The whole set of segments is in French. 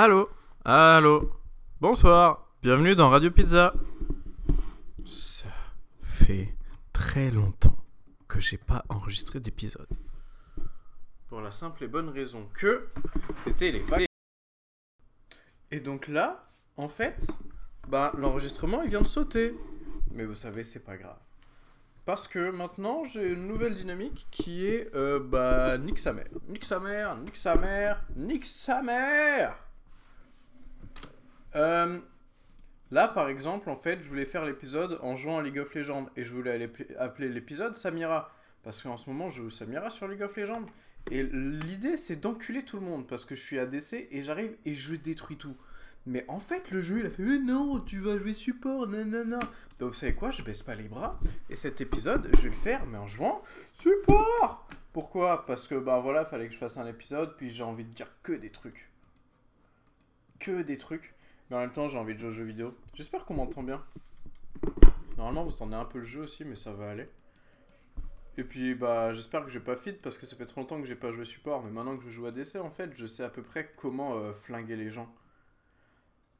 Allô Allô Bonsoir Bienvenue dans Radio Pizza Ça fait très longtemps que j'ai pas enregistré d'épisode. Pour la simple et bonne raison que c'était les vacances. Et donc là, en fait, bah l'enregistrement il vient de sauter. Mais vous savez, c'est pas grave. Parce que maintenant j'ai une nouvelle dynamique qui est euh, bah nique sa mère. Nique sa mère, nique sa mère, nique sa mère Euh, Là par exemple, en fait, je voulais faire l'épisode en jouant à League of Legends. Et je voulais appeler l'épisode Samira. Parce qu'en ce moment je joue Samira sur League of Legends. Et l'idée c'est d'enculer tout le monde. Parce que je suis ADC et j'arrive et je détruis tout. Mais en fait, le jeu il a fait Mais non, tu vas jouer support, nanana. Bah, vous savez quoi, je baisse pas les bras. Et cet épisode, je vais le faire, mais en jouant support Pourquoi? Parce que, bah voilà, fallait que je fasse un épisode, puis j'ai envie de dire que des trucs. Que des trucs. Mais en même temps, j'ai envie de jouer aux jeux vidéo. J'espère qu'on m'entend bien. Normalement, vous entendez un peu le jeu aussi, mais ça va aller. Et puis, bah, j'espère que j'ai pas feed parce que ça fait trop longtemps que j'ai pas joué support. Mais maintenant que je joue à DC, en fait, je sais à peu près comment euh, flinguer les gens.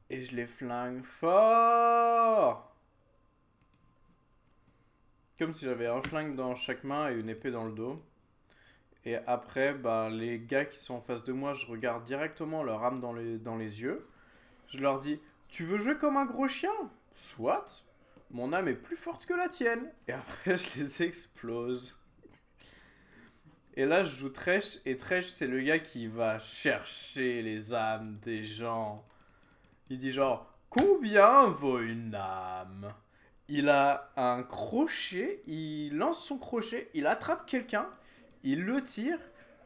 Et je les flingue fort Comme si j'avais un flingue dans chaque main et une épée dans le dos. Et après, bah, les gars qui sont en face de moi, je regarde directement leur âme dans les, dans les yeux. Je leur dis Tu veux jouer comme un gros chien? Soit. Mon âme est plus forte que la tienne. Et après, je les explose. Et là, je joue Tresh. Et Tresh, c'est le gars qui va chercher les âmes des gens. Il dit genre Combien vaut une âme? Il a un crochet, il lance son crochet, il attrape quelqu'un, il le tire,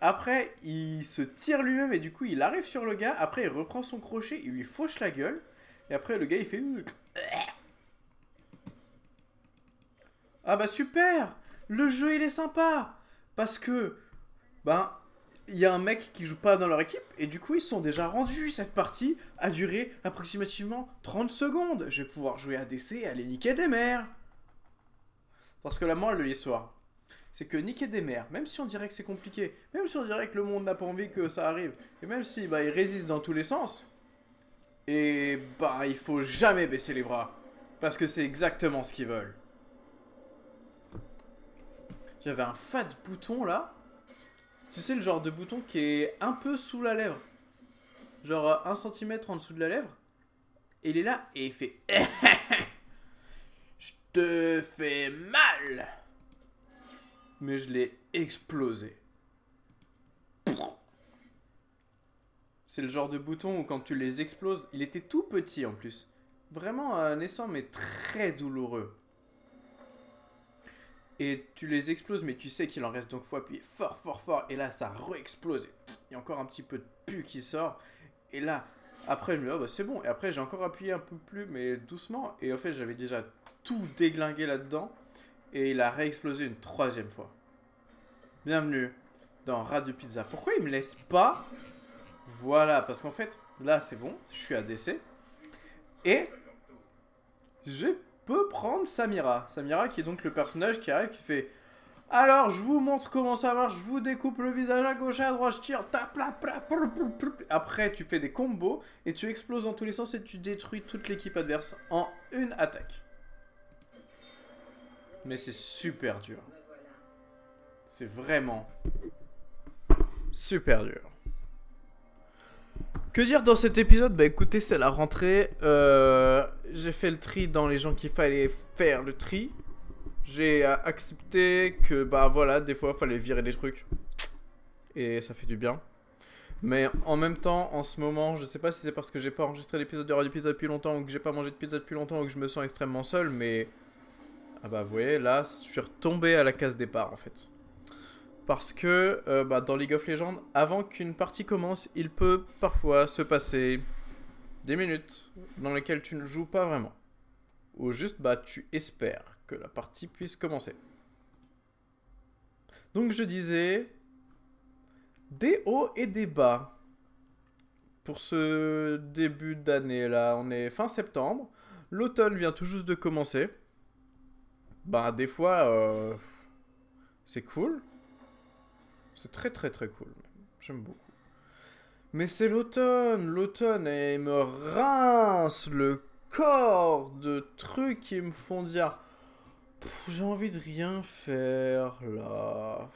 après il se tire lui-même et du coup il arrive sur le gars, après il reprend son crochet, il lui fauche la gueule, et après le gars il fait Ah bah super Le jeu il est sympa Parce que, ben, il y a un mec qui joue pas dans leur équipe et du coup ils sont déjà rendus. Cette partie a duré approximativement 30 secondes. Je vais pouvoir jouer à DC et aller niquer des mères. Parce que la morale de l'histoire, c'est que niquer des mères, même si on dirait que c'est compliqué, même si on dirait que le monde n'a pas envie que ça arrive, et même si bah, il résiste dans tous les sens, et bah il faut jamais baisser les bras. Parce que c'est exactement ce qu'ils veulent. J'avais un fat bouton là. Tu sais, le genre de bouton qui est un peu sous la lèvre. Genre 1 cm en dessous de la lèvre. Et il est là et il fait Je te fais mal Mais je l'ai explosé. C'est le genre de bouton où quand tu les exploses, il était tout petit en plus. Vraiment naissant mais très douloureux. Et tu les exploses, mais tu sais qu'il en reste donc faut appuyer fort, fort, fort. Et là, ça re-explose. Il y a encore un petit peu de pu qui sort. Et là, après, je me dis, oh, bah, c'est bon. Et après, j'ai encore appuyé un peu plus, mais doucement. Et en fait, j'avais déjà tout déglingué là-dedans. Et il a réexplosé une troisième fois. Bienvenue dans Radio Pizza. Pourquoi il me laisse pas Voilà, parce qu'en fait, là, c'est bon. Je suis à DC. Et je peux prendre Samira. Samira qui est donc le personnage qui arrive qui fait Alors je vous montre comment ça marche, je vous découpe le visage à gauche et à droite, je tire, tap, tap, plou, plou, plou. Après tu fais des combos et tu exploses dans tous les sens et tu détruis toute l'équipe adverse en une attaque. Mais c'est super dur. C'est vraiment super dur. Que dire dans cet épisode? Bah écoutez, c'est la rentrée. Euh, j'ai fait le tri dans les gens qu'il fallait faire le tri. J'ai euh, accepté que, bah voilà, des fois, fallait virer des trucs. Et ça fait du bien. Mais en même temps, en ce moment, je sais pas si c'est parce que j'ai pas enregistré l'épisode de Radio depuis longtemps ou que j'ai pas mangé de pizza depuis longtemps ou que je me sens extrêmement seul, mais. Ah bah vous voyez, là, je suis retombé à la case départ en fait. Parce que euh, bah, dans League of Legends, avant qu'une partie commence, il peut parfois se passer des minutes dans lesquelles tu ne joues pas vraiment. Ou juste bah, tu espères que la partie puisse commencer. Donc je disais des hauts et des bas pour ce début d'année là. On est fin septembre, l'automne vient tout juste de commencer. Bah des fois euh, c'est cool. C'est très très très cool. J'aime beaucoup. Mais c'est l'automne, l'automne, et me rince le corps de trucs qui me font dire j'ai envie de rien faire là.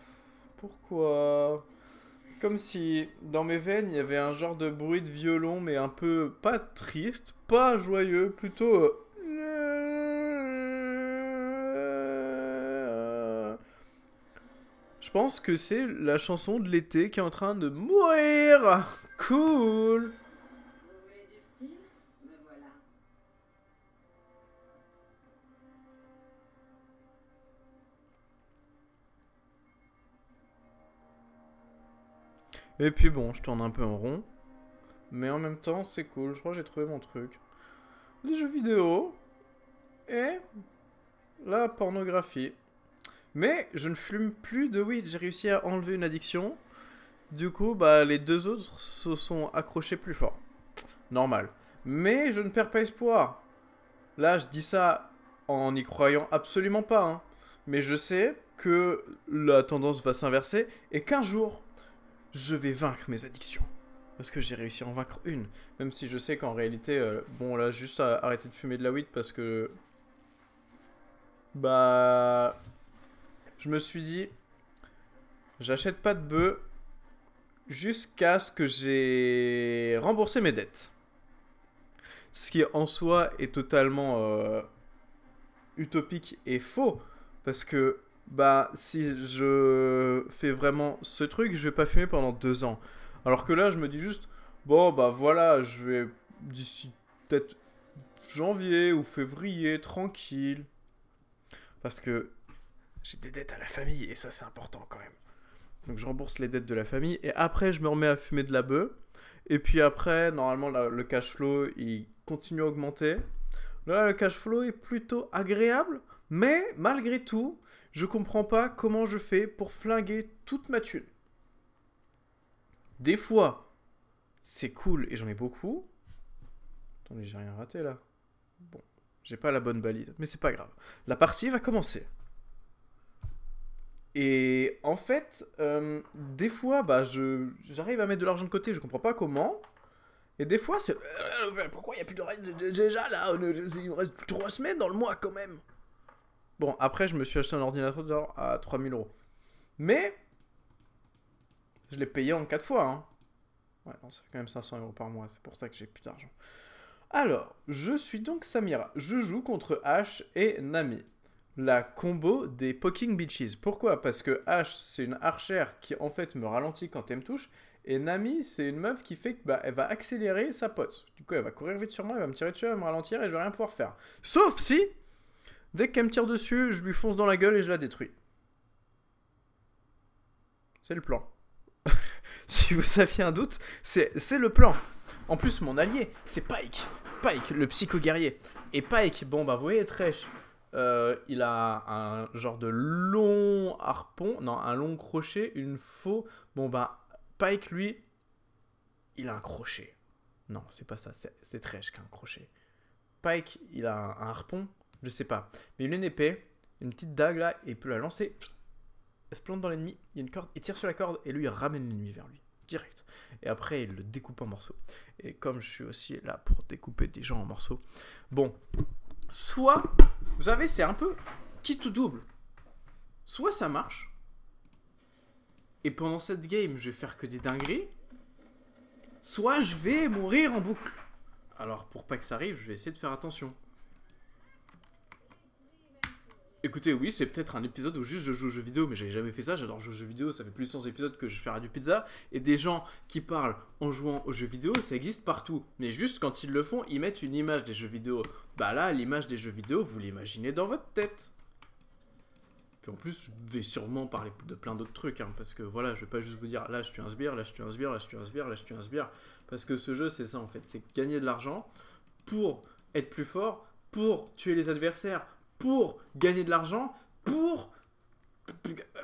Pourquoi? Comme si dans mes veines il y avait un genre de bruit de violon, mais un peu pas triste, pas joyeux, plutôt. Euh, Je pense que c'est la chanson de l'été qui est en train de mourir. Cool. Et puis bon, je tourne un peu en rond. Mais en même temps, c'est cool. Je crois que j'ai trouvé mon truc. Les jeux vidéo. Et la pornographie. Mais je ne fume plus de weed. J'ai réussi à enlever une addiction. Du coup, bah, les deux autres se sont accrochés plus fort. Normal. Mais je ne perds pas espoir. Là, je dis ça en n'y croyant absolument pas. Hein. Mais je sais que la tendance va s'inverser et qu'un jour, je vais vaincre mes addictions. Parce que j'ai réussi à en vaincre une. Même si je sais qu'en réalité, euh, bon là, juste à arrêter de fumer de la weed parce que... Bah... Je me suis dit, j'achète pas de bœuf jusqu'à ce que j'ai remboursé mes dettes. Ce qui en soi est totalement euh, utopique et faux. Parce que bah si je fais vraiment ce truc, je vais pas fumer pendant deux ans. Alors que là, je me dis juste, bon bah voilà, je vais d'ici peut-être janvier ou février, tranquille. Parce que j'ai des dettes à la famille et ça c'est important quand même. Donc je rembourse les dettes de la famille et après je me remets à fumer de la bœuf. Et puis après, normalement le cash flow il continue à augmenter. Là, le cash flow est plutôt agréable, mais malgré tout, je comprends pas comment je fais pour flinguer toute ma thune. Des fois, c'est cool et j'en ai beaucoup. Attendez, j'ai rien raté là. Bon, j'ai pas la bonne valide, mais c'est pas grave. La partie va commencer. Et en fait, euh, des fois, bah, je, j'arrive à mettre de l'argent de côté, je comprends pas comment. Et des fois, c'est. Euh, pourquoi il n'y a plus de déjà là Il me reste trois semaines dans le mois quand même. Bon, après, je me suis acheté un ordinateur à 3000 euros. Mais, je l'ai payé en 4 fois. Hein. Ouais, non, ça fait quand même 500 euros par mois. C'est pour ça que j'ai plus d'argent. Alors, je suis donc Samira. Je joue contre Ash et Nami. La combo des Poking Bitches. Pourquoi? Parce que Ash, c'est une archère qui en fait me ralentit quand elle me touche. Et Nami, c'est une meuf qui fait que bah, elle va accélérer sa pote. Du coup, elle va courir vite sur moi, elle va me tirer dessus, elle va me ralentir et je vais rien pouvoir faire. Sauf si Dès qu'elle me tire dessus, je lui fonce dans la gueule et je la détruis. C'est le plan. si vous aviez un doute, c'est le plan. En plus, mon allié, c'est Pike. Pike, le psycho-guerrier. Et Pike, bon bah vous voyez, Tresh, euh, il a un genre de long harpon, non, un long crochet, une faux. Bon bah, Pike, lui, il a un crochet. Non, c'est pas ça, c'est Tresh qui a un crochet. Pike, il a un harpon, je sais pas. Mais il a une épée, une petite dague là, et il peut la lancer. Elle se plante dans l'ennemi, il y a une corde, il tire sur la corde et lui il ramène l'ennemi vers lui. Direct. Et après il le découpe en morceaux. Et comme je suis aussi là pour découper des gens en morceaux. Bon. Soit, vous savez, c'est un peu qui tout double. Soit ça marche. Et pendant cette game, je vais faire que des dingueries. Soit je vais mourir en boucle. Alors pour pas que ça arrive, je vais essayer de faire attention. Écoutez, oui, c'est peut-être un épisode où juste je joue aux jeux vidéo, mais j'avais jamais fait ça. J'adore jouer aux jeux vidéo, ça fait plus de 100 épisodes que je fais du pizza. Et des gens qui parlent en jouant aux jeux vidéo, ça existe partout. Mais juste quand ils le font, ils mettent une image des jeux vidéo. Bah là, l'image des jeux vidéo, vous l'imaginez dans votre tête. Puis en plus, je vais sûrement parler de plein d'autres trucs, hein, parce que voilà, je vais pas juste vous dire là je suis un sbire, là je suis un sbire, là je suis un sbire, là je suis un sbire. Parce que ce jeu, c'est ça en fait, c'est gagner de l'argent pour être plus fort, pour tuer les adversaires, pour gagner de l'argent, pour...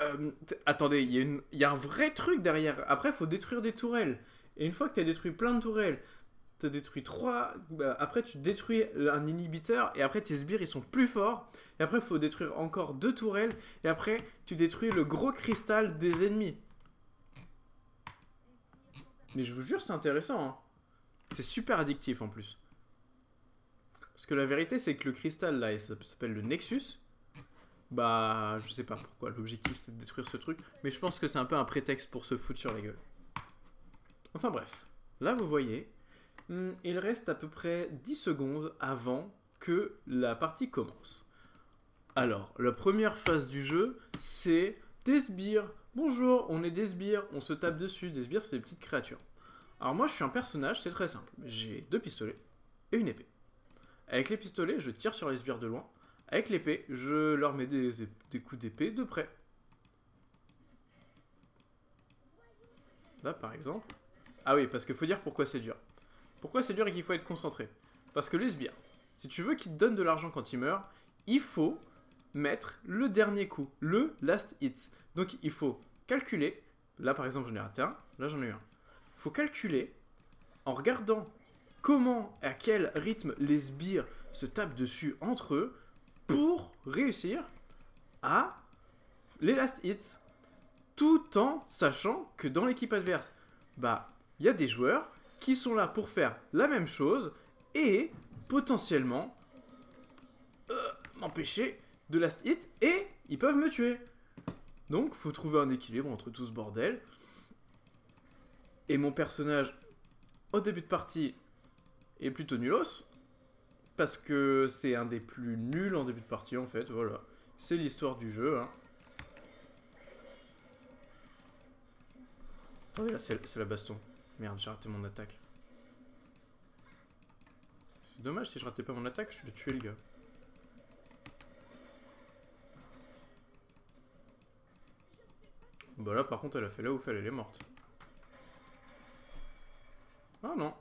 Euh, attendez, il y, a un vrai truc derrière. Après, faut détruire des tourelles. Et une fois que tu as détruit plein de tourelles, tu as détruit trois... Bah, après, tu détruis un inhibiteur, et après, tes sbires, ils sont plus forts. Et après, il faut détruire encore deux tourelles, et après, tu détruis le gros cristal des ennemis. Mais je vous jure, c'est intéressant. hein. C'est super addictif en plus. Parce que la vérité, c'est que le cristal là, ça s'appelle le Nexus. Bah, je sais pas pourquoi. L'objectif, c'est de détruire ce truc. Mais je pense que c'est un peu un prétexte pour se foutre sur la gueule. Enfin bref. Là, vous voyez, hmm, il reste à peu près 10 secondes avant que la partie commence. Alors, la première phase du jeu, c'est des sbires. Bonjour, on est des sbires, on se tape dessus. Des sbires, c'est des petites créatures. Alors moi, je suis un personnage, c'est très simple. J'ai deux pistolets et une épée. Avec les pistolets, je tire sur les sbires de loin. Avec l'épée, je leur mets des, coups d'épée de près. Là, par exemple. Ah oui, parce qu'il faut dire pourquoi c'est dur. Pourquoi c'est dur et qu'il faut être concentré? Parce que les sbires, si tu veux qu'ils te donnent de l'argent quand ils meurent, il faut mettre le dernier coup, le last hit. Donc il faut calculer. Là, par exemple, j'en ai raté un. Là, j'en ai eu un. Il faut calculer en regardant comment, à quel rythme les sbires se tapent dessus entre eux pour réussir à les last hits. Tout en sachant que dans l'équipe adverse, bah, il y a des joueurs qui sont là pour faire la même chose et potentiellement euh, m'empêcher de last hit et ils peuvent me tuer. Donc, faut trouver un équilibre entre tout ce bordel. Et mon personnage, au début de partie, est plutôt nulos. Parce que c'est un des plus nuls en début de partie, en fait. Voilà. C'est l'histoire du jeu. Hein. Attendez, là, c'est la baston. Merde, j'ai raté mon attaque. C'est dommage, si je ratais pas mon attaque, je vais tuer le gars. Bah là, par contre, elle a fait là où fallait, elle est morte. Ah non.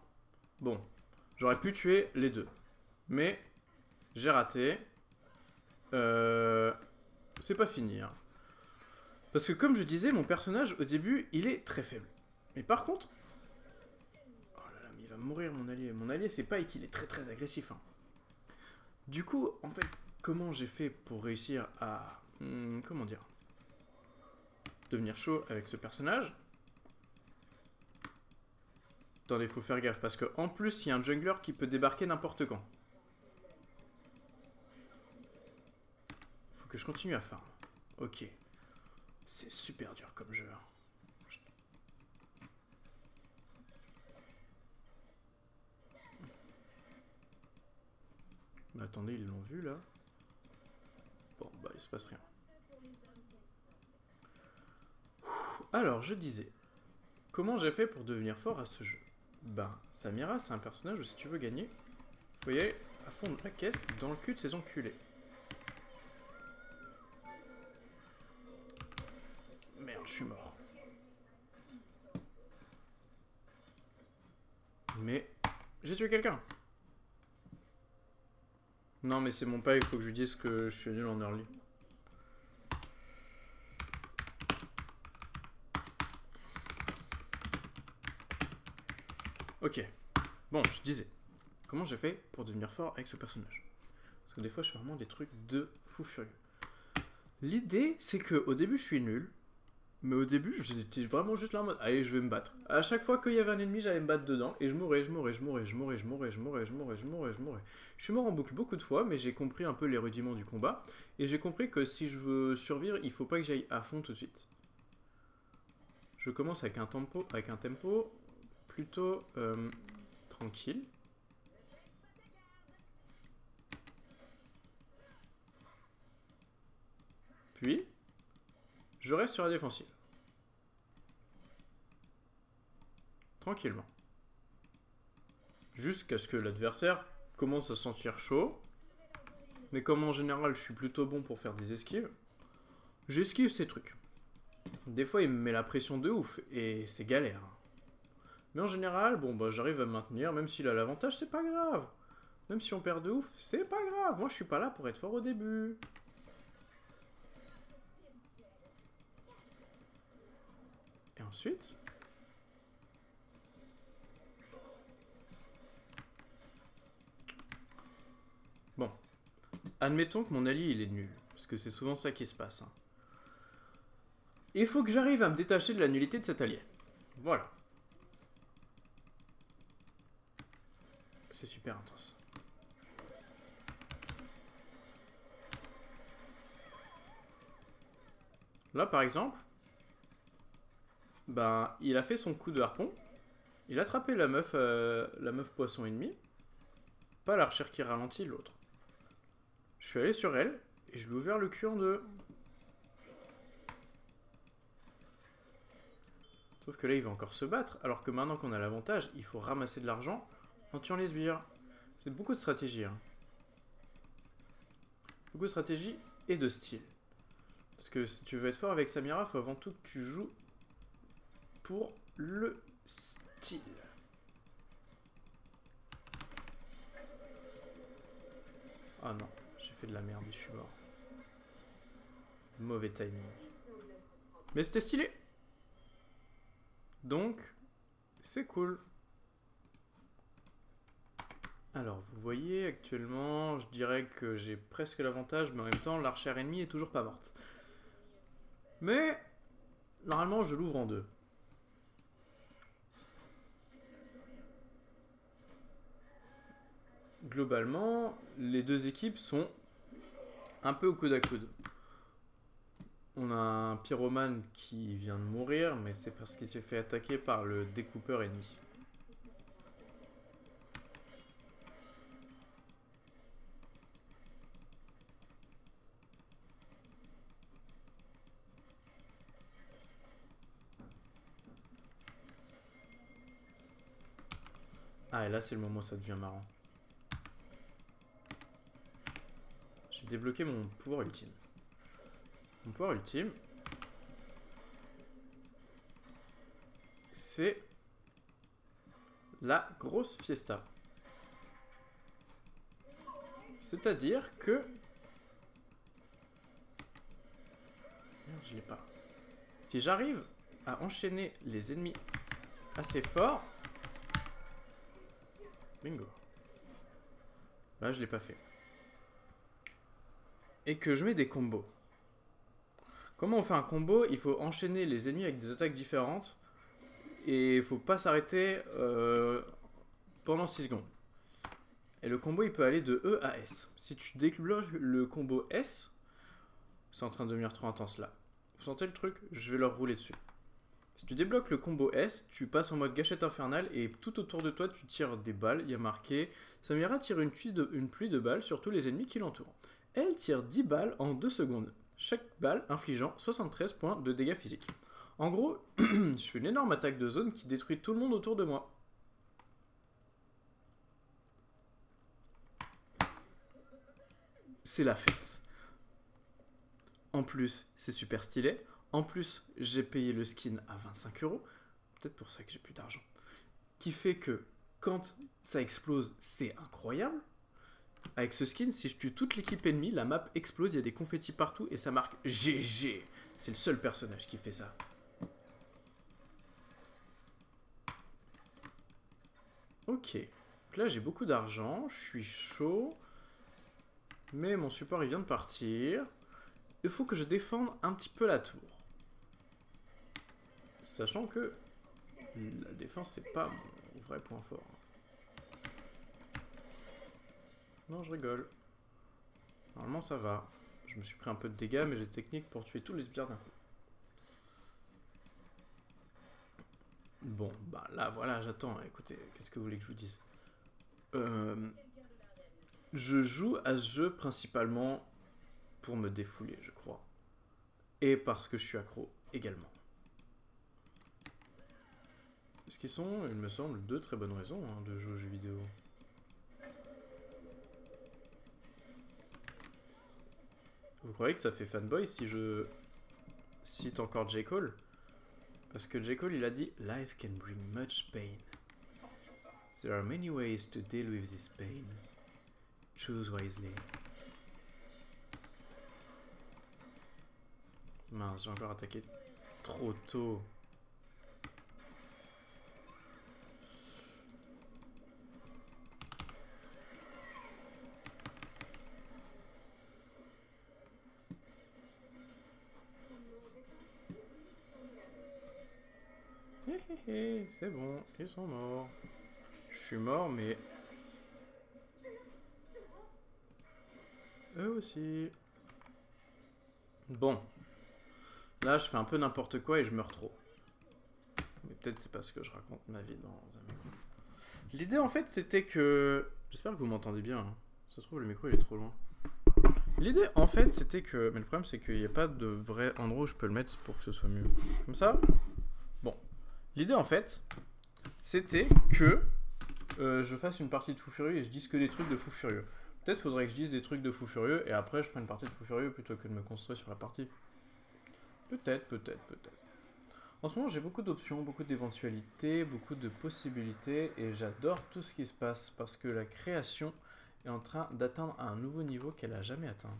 Bon. J'aurais pu tuer les deux. Mais j'ai raté. Euh... C'est pas fini. Hein. Parce que comme je disais, mon personnage, au début, il est très faible. Mais par contre... Oh là là, mais il va mourir, mon allié. Mon allié, c'est pas qu'il est très très agressif. Hein. Du coup, en fait, comment j'ai fait pour réussir à... Hmm, comment dire devenir chaud avec ce personnage? Attendez, faut faire gaffe parce que en plus, il y a un jungler qui peut débarquer n'importe quand. Faut que je continue à farm. Ok. C'est super dur comme jeu. Mais attendez, ils l'ont vu là Bon, bah il se passe rien. Alors, je disais, comment j'ai fait pour devenir fort à ce jeu? Ben, Samira, c'est un personnage où si tu veux gagner, faut y aller à fond de la caisse dans le cul de ses enculés. Merde, je suis mort. Mais j'ai tué quelqu'un. Non, mais c'est mon pas, il faut que je lui dise que je suis nul en early. Ok. Bon, je disais. Comment j'ai fait pour devenir fort avec ce personnage? Parce que des fois, je fais vraiment des trucs de fou furieux. L'idée, c'est que au début, je suis nul. Mais au début, j'étais vraiment juste là en mode Allez, je vais me battre. À chaque fois qu'il y avait un ennemi, j'allais me battre dedans. Et je mourrais, je mourrais, je mourrais, je mourrais, je mourrais, je mourrais, je mourrais, je mourrais, je mourrais. Je suis mort en boucle beaucoup de fois, mais j'ai compris un peu les rudiments du combat. Et j'ai compris que si je veux survivre, il faut pas que j'aille à fond tout de suite. Je commence avec un tempo, avec un tempo plutôt euh, tranquille. Puis, je reste sur la défensive. Tranquillement. Jusqu'à ce que l'adversaire commence à sentir chaud. Mais comme en général je suis plutôt bon pour faire des esquives, j'esquive ces trucs. Des fois il me met la pression de ouf et c'est galère. Mais en général, bon, bah, j'arrive à me maintenir, même s'il a l'avantage, c'est pas grave. Même si on perd de ouf, c'est pas grave. Moi, je suis pas là pour être fort au début. Et ensuite... Bon. Admettons que mon allié, il est nul. Parce que c'est souvent ça qui se passe. Hein. Il faut que j'arrive à me détacher de la nullité de cet allié. Voilà. C'est super intense. Là, par exemple, ben, il a fait son coup de harpon. Il a attrapé la meuf, euh, la meuf poisson ennemi. Pas l'archer qui ralentit, l'autre. Je suis allé sur elle et je lui ai ouvert le cul en deux. Sauf que là, il va encore se battre, alors que maintenant qu'on a l'avantage, il faut ramasser de l'argent en tuant les sbires. C'est beaucoup de stratégie. hein. Beaucoup de stratégie et de style. Parce que si tu veux être fort avec Samira, faut avant tout que tu joues pour le style. Ah non, j'ai fait de la merde je suis mort. Mauvais timing. Mais c'était stylé. Donc, c'est cool. Alors, vous voyez, actuellement, je dirais que j'ai presque l'avantage, mais en même temps, l'archère ennemie est toujours pas morte. Mais, normalement, je l'ouvre en deux. Globalement, les deux équipes sont un peu au coude à coude. On a un pyromane qui vient de mourir, mais c'est parce qu'il s'est fait attaquer par le découpeur ennemi. Ah, et là, c'est le moment où ça devient marrant. J'ai débloqué mon pouvoir ultime. Mon pouvoir ultime, c'est la grosse fiesta. C'est-à-dire que... Merde, je l'ai pas. Si j'arrive à enchaîner les ennemis assez fort... Bingo. Là, je l'ai pas fait. Et que je mets des combos. Comment on fait un combo? Il faut enchaîner les ennemis avec des attaques différentes. Et il faut pas s'arrêter euh, pendant 6 secondes. Et le combo, il peut aller de E à S. Si tu débloques le combo S, c'est en train de devenir trop intense là. Vous sentez le truc? Je vais leur rouler dessus. Si tu débloques le combo S, tu passes en mode gâchette infernale et tout autour de toi, tu tires des balles. Il y a marqué Samira tire une pluie de, balles sur tous les ennemis qui l'entourent. Elle tire 10 balles en 2 secondes, chaque balle infligeant 73 points de dégâts physiques. En gros, je fais une énorme attaque de zone qui détruit tout le monde autour de moi. C'est la fête. En plus, c'est super stylé. En plus, j'ai payé le skin à 25 euros. Peut-être pour ça que j'ai plus d'argent. Qui fait que quand ça explose, c'est incroyable. Avec ce skin, si je tue toute l'équipe ennemie, la map explose, il y a des confettis partout et ça marque GG. C'est le seul personnage qui fait ça. Ok. Donc là, j'ai beaucoup d'argent, je suis chaud. Mais mon support, il vient de partir. Il faut que je défende un petit peu la tour. Sachant que la défense, c'est pas mon vrai point fort. Non, je rigole. Normalement, ça va. Je me suis pris un peu de dégâts, mais j'ai technique pour tuer tous les sbires d'un coup. Bon, bah là, voilà, j'attends. Écoutez, qu'est-ce que vous voulez que je vous dise? Euh, Je joue à ce jeu principalement pour me défouler, je crois. Et parce que je suis accro également. Ce qui sont, il me semble, deux très bonnes raisons hein, de jouer aux jeux vidéo. Vous croyez que ça fait fanboy si je cite encore J. Cole? Parce que J. Cole, il a dit Life can bring much pain. There are many ways to deal with this pain. Choose wisely. Mince, j'ai encore attaqué trop tôt. C'est bon, ils sont morts. Je suis mort, mais... Eux aussi. Bon. Là, je fais un peu n'importe quoi et je meurs trop. Mais peut-être c'est parce que je raconte ma vie dans un micro. L'idée, en fait, c'était que... J'espère que vous m'entendez bien. Hein. Ça se trouve, le micro, est trop loin. L'idée, en fait, c'était que... Mais le problème, c'est qu'il n'y a pas de vrai endroit où je peux le mettre pour que ce soit mieux. Comme ça, L'idée, en fait, c'était que euh, je fasse une partie de Fou Furieux et je dise que des trucs de Fou Furieux. Peut-être faudrait que je dise des trucs de Fou Furieux et après je ferai une partie de Fou Furieux plutôt que de me construire sur la partie. Peut-être, peut-être, peut-être. En ce moment, j'ai beaucoup d'options, beaucoup d'éventualités, beaucoup de possibilités et j'adore tout ce qui se passe parce que la création est en train d'atteindre un nouveau niveau qu'elle a jamais atteint.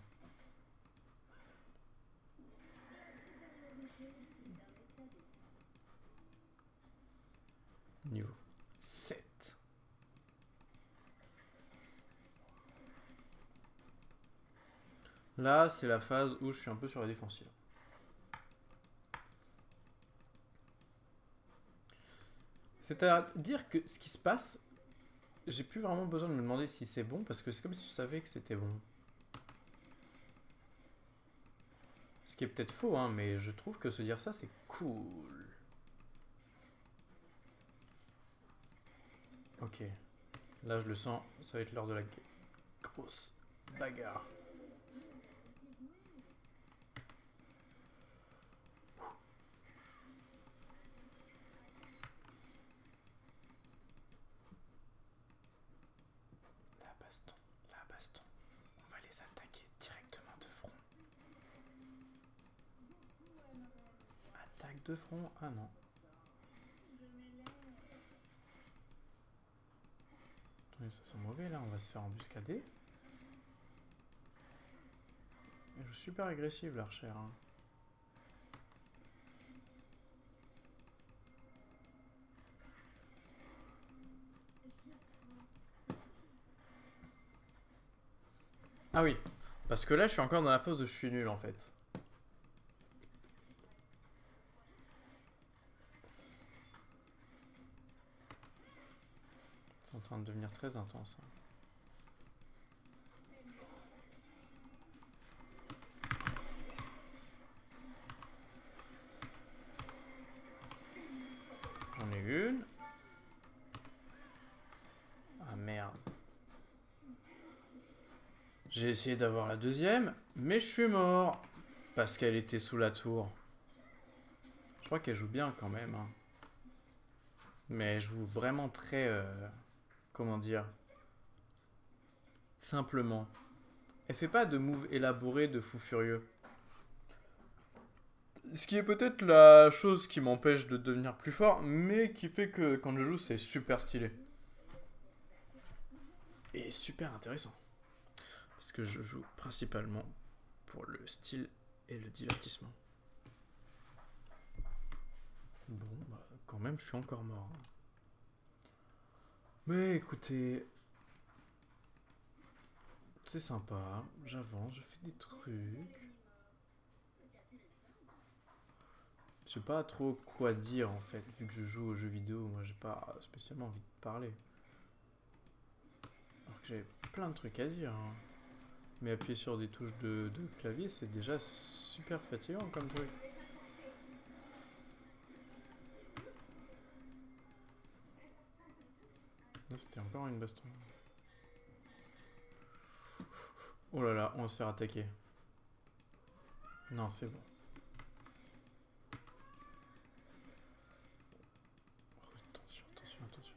Niveau 7. Là, c'est la phase où je suis un peu sur la défensive. C'est-à-dire que ce qui se passe, j'ai plus vraiment besoin de me demander si c'est bon parce que c'est comme si je savais que c'était bon. Ce qui est peut-être faux, hein, mais je trouve que se dire ça, c'est cool. Ok. Là, je le sens, ça va être l'heure de la grosse bagarre. La baston, la baston. On va les attaquer directement de front. Attaque de front Ah non. Attendez, ça sent mauvais là, on va se faire embuscader. Elle joue super agressive l'archère. Hein. Ah oui, parce que là je suis encore dans la phase de je suis nul en fait. C'est en train de devenir très intense. hein. Essayé d'avoir la deuxième, mais je suis mort. Parce qu'elle était sous la tour. Je crois qu'elle joue bien quand même. hein. Mais elle joue vraiment très... euh, comment dire Simplement. Elle fait pas de move élaboré de fou furieux. Ce qui est peut-être la chose qui m'empêche de devenir plus fort, mais qui fait que quand je joue, c'est super stylé. Et super intéressant. Parce que je joue principalement pour le style et le divertissement. Bon, bah, quand même, je suis encore mort. hein. Mais écoutez, c'est sympa, j'avance, je fais des trucs. Je sais pas trop quoi dire en fait, vu que je joue aux jeux vidéo, moi j'ai pas spécialement envie de parler. Alors que j'ai plein de trucs à dire. hein. Mais appuyer sur des touches de, clavier, c'est déjà super fatigant comme truc. C'était encore une baston. Oh là là, on va se faire attaquer. Non, c'est bon. Oh, attention, attention, attention.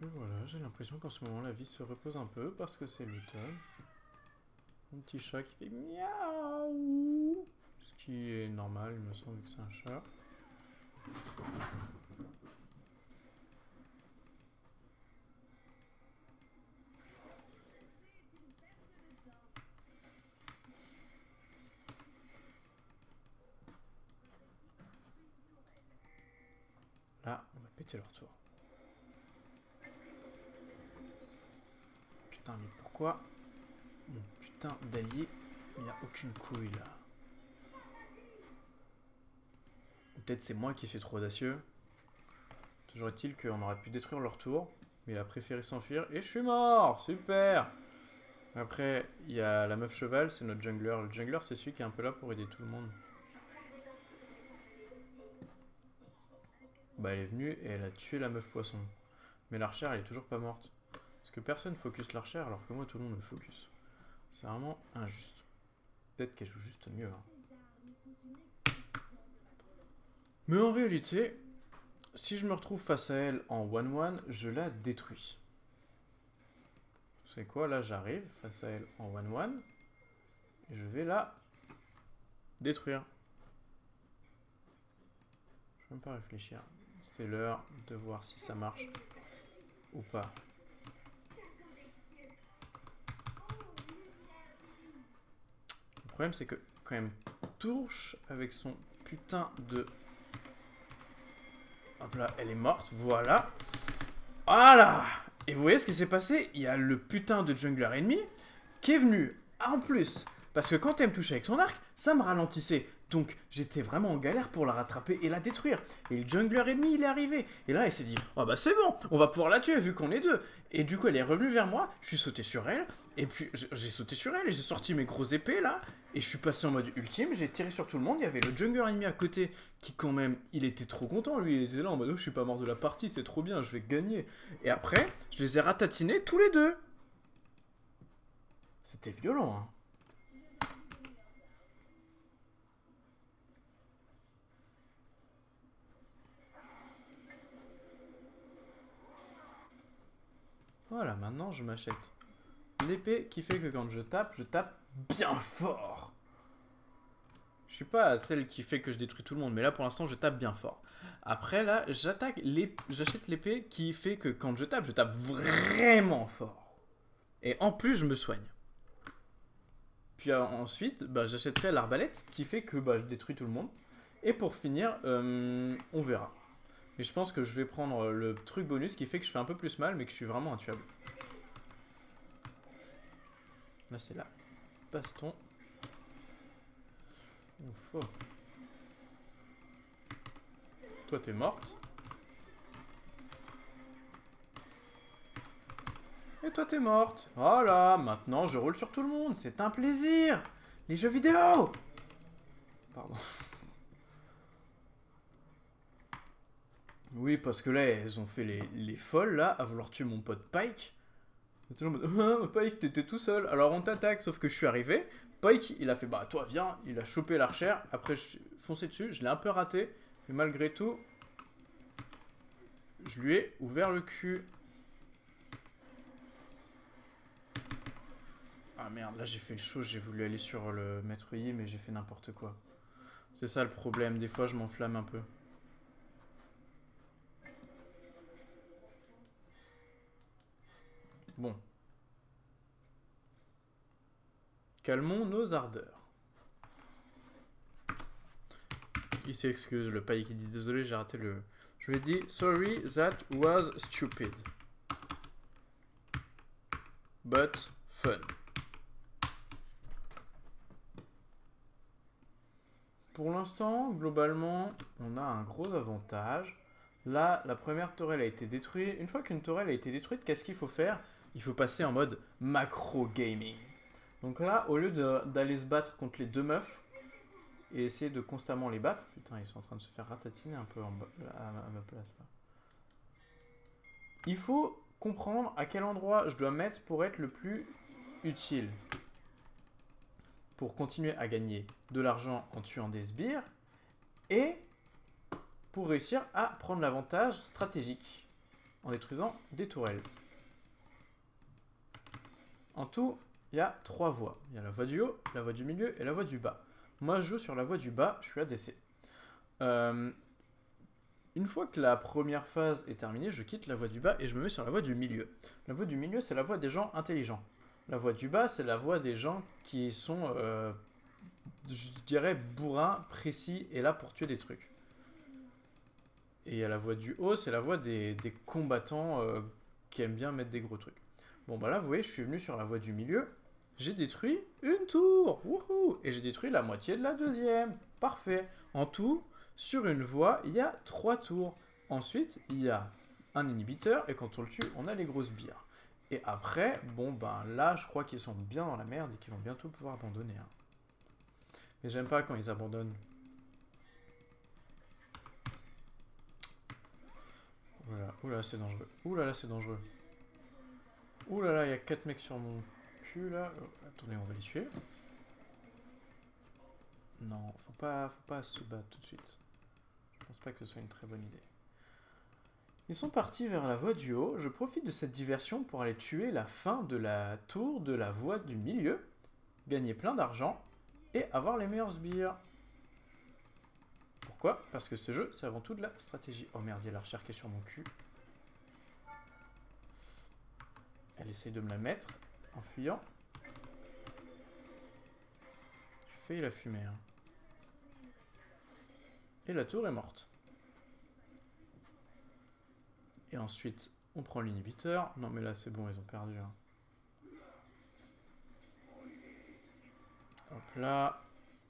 Et voilà, j'ai l'impression qu'en ce moment la vie se repose un peu parce que c'est l'automne. Mon petit chat qui fait miaou. Ce qui est normal, il me semble que c'est un chat. Là, on va péter leur tour. Putain, mais pourquoi mon putain d'allié, il n'a aucune couille là Peut-être c'est moi qui suis trop audacieux. Toujours est-il qu'on aurait pu détruire leur tour, mais il a préféré s'enfuir et je suis mort Super Après, il y a la meuf cheval, c'est notre jungler. Le jungler, c'est celui qui est un peu là pour aider tout le monde. Bah, elle est venue et elle a tué la meuf poisson. Mais l'archère, elle est toujours pas morte. Parce que personne focus l'archère alors que moi, tout le monde me focus. C'est vraiment injuste. Peut-être qu'elle joue juste mieux. hein. Mais en réalité, si je me retrouve face à elle en 1-1, je la détruis. Savez quoi? Là, j'arrive face à elle en 1-1. Et je vais la détruire. Je vais même pas réfléchir. C'est l'heure de voir si ça marche ou pas. Problème, c'est que quand même touche avec son putain de. Hop là, elle est morte, voilà. Voilà Et vous voyez ce qui s'est passé? Il y a le putain de jungler ennemi qui est venu, en plus, parce que quand elle me touchait avec son arc, ça me ralentissait. Donc j'étais vraiment en galère pour la rattraper et la détruire. Et le jungler ennemi, il est arrivé. Et là, elle s'est dit, oh bah c'est bon, on va pouvoir la tuer vu qu'on est deux. Et du coup, elle est revenue vers moi, je suis sauté sur elle, et puis j'ai sauté sur elle, et j'ai sorti mes grosses épées là, et je suis passé en mode ultime, j'ai tiré sur tout le monde, il y avait le jungler ennemi à côté, qui quand même, il était trop content, lui, il était là en mode, oh, je suis pas mort de la partie, c'est trop bien, je vais gagner. Et après, je les ai ratatinés tous les deux. C'était violent, hein. Voilà, maintenant je m'achète l'épée qui fait que quand je tape, je tape bien fort. Je suis pas celle qui fait que je détruis tout le monde, mais là pour l'instant je tape bien fort. Après là, j'attaque j'achète l'épée qui fait que quand je tape, je tape vraiment fort. Et en plus, je me soigne. Puis euh, ensuite, bah, j'achèterai l'arbalète qui fait que bah, je détruis tout le monde. Et pour finir, euh, on verra. Mais je pense que je vais prendre le truc bonus qui fait que je fais un peu plus mal, mais que je suis vraiment intuable. Là, c'est la baston. Ouf. oh. Toi, t'es morte. Et toi, t'es morte. Voilà, maintenant, je roule sur tout le monde. C'est un plaisir. Les jeux vidéo. Pardon. Oui, parce que là, elles ont fait les, les folles, là, à vouloir tuer mon pote Pike. Ah, Pike, t'étais tout seul. Alors on t'attaque, sauf que je suis arrivé. Pike, il a fait, bah toi, viens. Il a chopé l'archère. Après, je suis foncé dessus. Je l'ai un peu raté. Mais malgré tout, je lui ai ouvert le cul. Ah merde, là j'ai fait le show. J'ai voulu aller sur le maître Yi, mais j'ai fait n'importe quoi. C'est ça le problème. Des fois, je m'enflamme un peu. Bon. Calmons nos ardeurs. Il s'excuse, le paille qui dit désolé, j'ai raté le. Je lui ai dit sorry, that was stupid. But fun. Pour l'instant, globalement, on a un gros avantage. Là, la première tourelle a été détruite. Une fois qu'une tourelle a été détruite, qu'est-ce qu'il faut faire? Il faut passer en mode macro gaming. Donc là, au lieu d'aller se battre contre les deux meufs et essayer de constamment les battre, putain, ils sont en train de se faire ratatiner un peu à, ma- place. Il faut comprendre à quel endroit je dois mettre pour être le plus utile. Pour continuer à gagner de l'argent en tuant des sbires et pour réussir à prendre l'avantage stratégique en détruisant des tourelles. En tout, il y a trois voies. Il y a la voie du haut, la voie du milieu et la voie du bas. Moi, je joue sur la voie du bas, je suis ADC. Euh, une fois que la première phase est terminée, je quitte la voie du bas et je me mets sur la voie du milieu. La voie du milieu, c'est la voie des gens intelligents. La voie du bas, c'est la voie des gens qui sont, euh, je dirais, bourrins, précis et là pour tuer des trucs. Et a la voie du haut, c'est la voie des, combattants euh, qui aiment bien mettre des gros trucs. Bon bah là, vous voyez, je suis venu sur la voie du milieu. J'ai détruit une tour. Wouhou Et j'ai détruit la moitié de la deuxième. Parfait. En tout, sur une voie, il y a trois tours. Ensuite, il y a un inhibiteur et quand on le tue, on a les grosses bières. Et après, bon ben là, je crois qu'ils sont bien dans la merde et qu'ils vont bientôt pouvoir abandonner. hein. Mais j'aime pas quand ils abandonnent. Oula, c'est dangereux. Oula, c'est dangereux. Oula, là, il y a 4 mecs sur mon cul, là. Oh, attendez, on va les tuer. Non, faut pas, faut pas se battre tout de suite. Je pense pas que ce soit une très bonne idée. Ils sont partis vers la voie du haut. Je profite de cette diversion pour aller tuer la fin de la tour de la voie du milieu, gagner plein d'argent et avoir les meilleurs sbires. Pourquoi? Parce que ce jeu, c'est avant tout de la stratégie. Oh merde, il y a l'archère qui est sur mon cul. Elle essaye de me la mettre en fuyant. J'ai failli la fumer. hein. Et la tour est morte. Et ensuite, on prend l'inhibiteur. Non mais là c'est bon, ils ont perdu. hein. Hop là.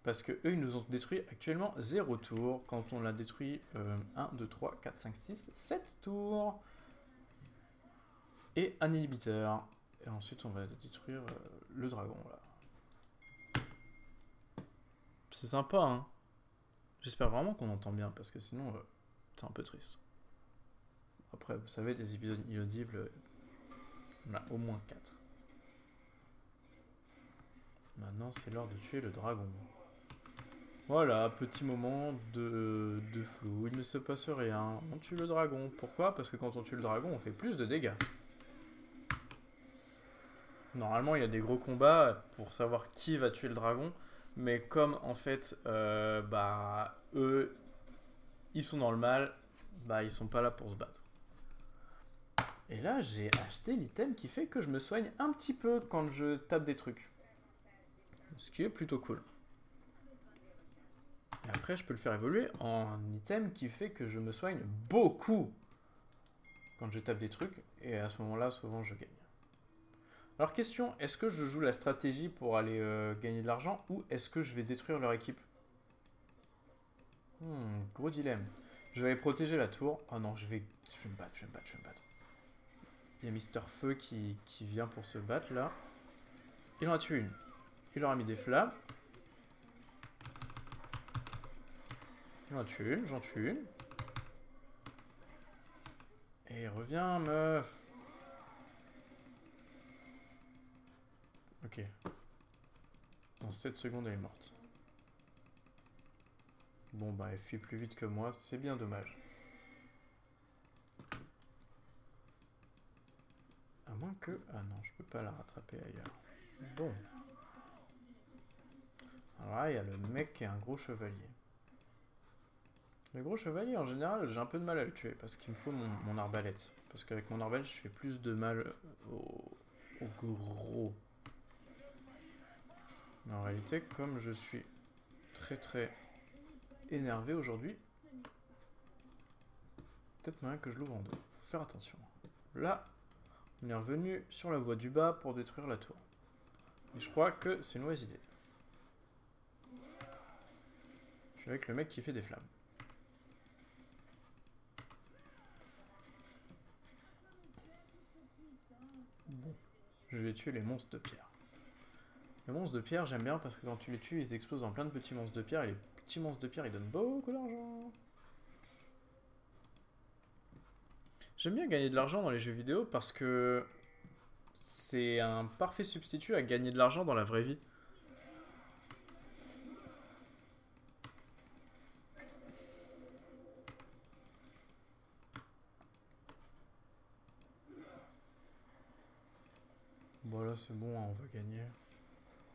Parce que eux, ils nous ont détruit actuellement 0 tour. Quand on l'a détruit euh, 1, 2, 3, 4, 5, 6, 7 tours. Et un inhibiteur. Et ensuite, on va détruire euh, le dragon. C'est sympa, hein. J'espère vraiment qu'on entend bien parce que sinon, euh, c'est un peu triste. Après, vous savez, des épisodes inaudibles, on a au moins 4. Maintenant, c'est l'heure de tuer le dragon. Voilà, petit moment de flou, il ne se passe rien. On tue le dragon. Pourquoi? Parce que quand on tue le dragon, on fait plus de dégâts. Normalement, il y a des gros combats pour savoir qui va tuer le dragon. Mais comme en fait, euh, bah, eux, ils sont dans le mal, bah, ils sont pas là pour se battre. Et là, j'ai acheté l'item qui fait que je me soigne un petit peu quand je tape des trucs. Ce qui est plutôt cool. Et après, je peux le faire évoluer en item qui fait que je me soigne beaucoup quand je tape des trucs. Et à ce moment-là, souvent, je gagne. Alors, question, est-ce que je joue la stratégie pour aller euh, gagner de l'argent ou est-ce que je vais détruire leur équipe? Hmm, gros dilemme. Je vais aller protéger la tour. Oh non, je vais, je vais me battre, je vais me battre, je vais me battre. Il y a Mister Feu qui, qui vient pour se battre là. Il en a tué une. Il leur a mis des flammes. Il en a tué une, j'en tue une. Et reviens, meuf. Ok. Dans 7 secondes, elle est morte. Bon, bah, elle fuit plus vite que moi, c'est bien dommage. À moins que... Ah non, je peux pas la rattraper ailleurs. Bon. Alors là, il y a le mec qui est un gros chevalier. Le gros chevalier, en général, j'ai un peu de mal à le tuer parce qu'il me faut mon, arbalète. Parce qu'avec mon arbalète, je fais plus de mal au, au gros. En réalité, comme je suis très très énervé aujourd'hui, peut-être moyen que je l'ouvre en deux. Faut faire attention. Là, on est revenu sur la voie du bas pour détruire la tour. Et je crois que c'est une mauvaise idée. Je suis avec le mec qui fait des flammes. Bon, je vais tuer les monstres de pierre. Les monstres de pierre, j'aime bien parce que quand tu les tues, ils explosent en plein de petits monstres de pierre et les petits monstres de pierre, ils donnent beaucoup d'argent. J'aime bien gagner de l'argent dans les jeux vidéo parce que c'est un parfait substitut à gagner de l'argent dans la vraie vie. Bon là c'est bon, hein, on va gagner.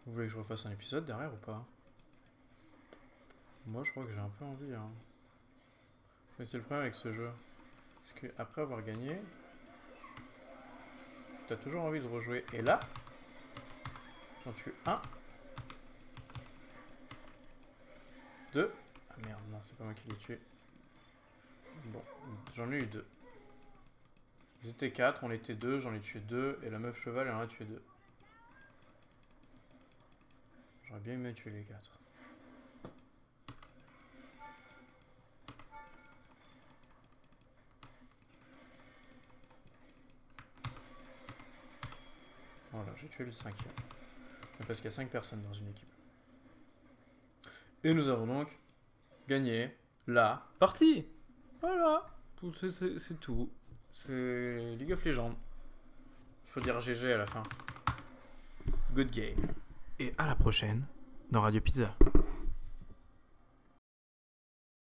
Vous voulez que je refasse un épisode derrière ou pas Moi je crois que j'ai un peu envie. Hein. Mais c'est le problème avec ce jeu. Parce que après avoir gagné, t'as toujours envie de rejouer. Et là, j'en tue un. Deux. Ah merde, non, c'est pas moi qui l'ai tué. Bon, j'en ai eu deux. Ils étaient quatre, on était deux, j'en ai tué deux, et la meuf cheval, elle en a tué deux. J'aurais bien aimé tuer les quatre. Voilà, j'ai tué le cinquième. Parce qu'il y a 5 personnes dans une équipe. Et nous avons donc gagné la partie. Voilà. C'est- tout. C'est League of Legends. Faut dire GG à la fin. Good game. Et à la prochaine dans Radio Pizza.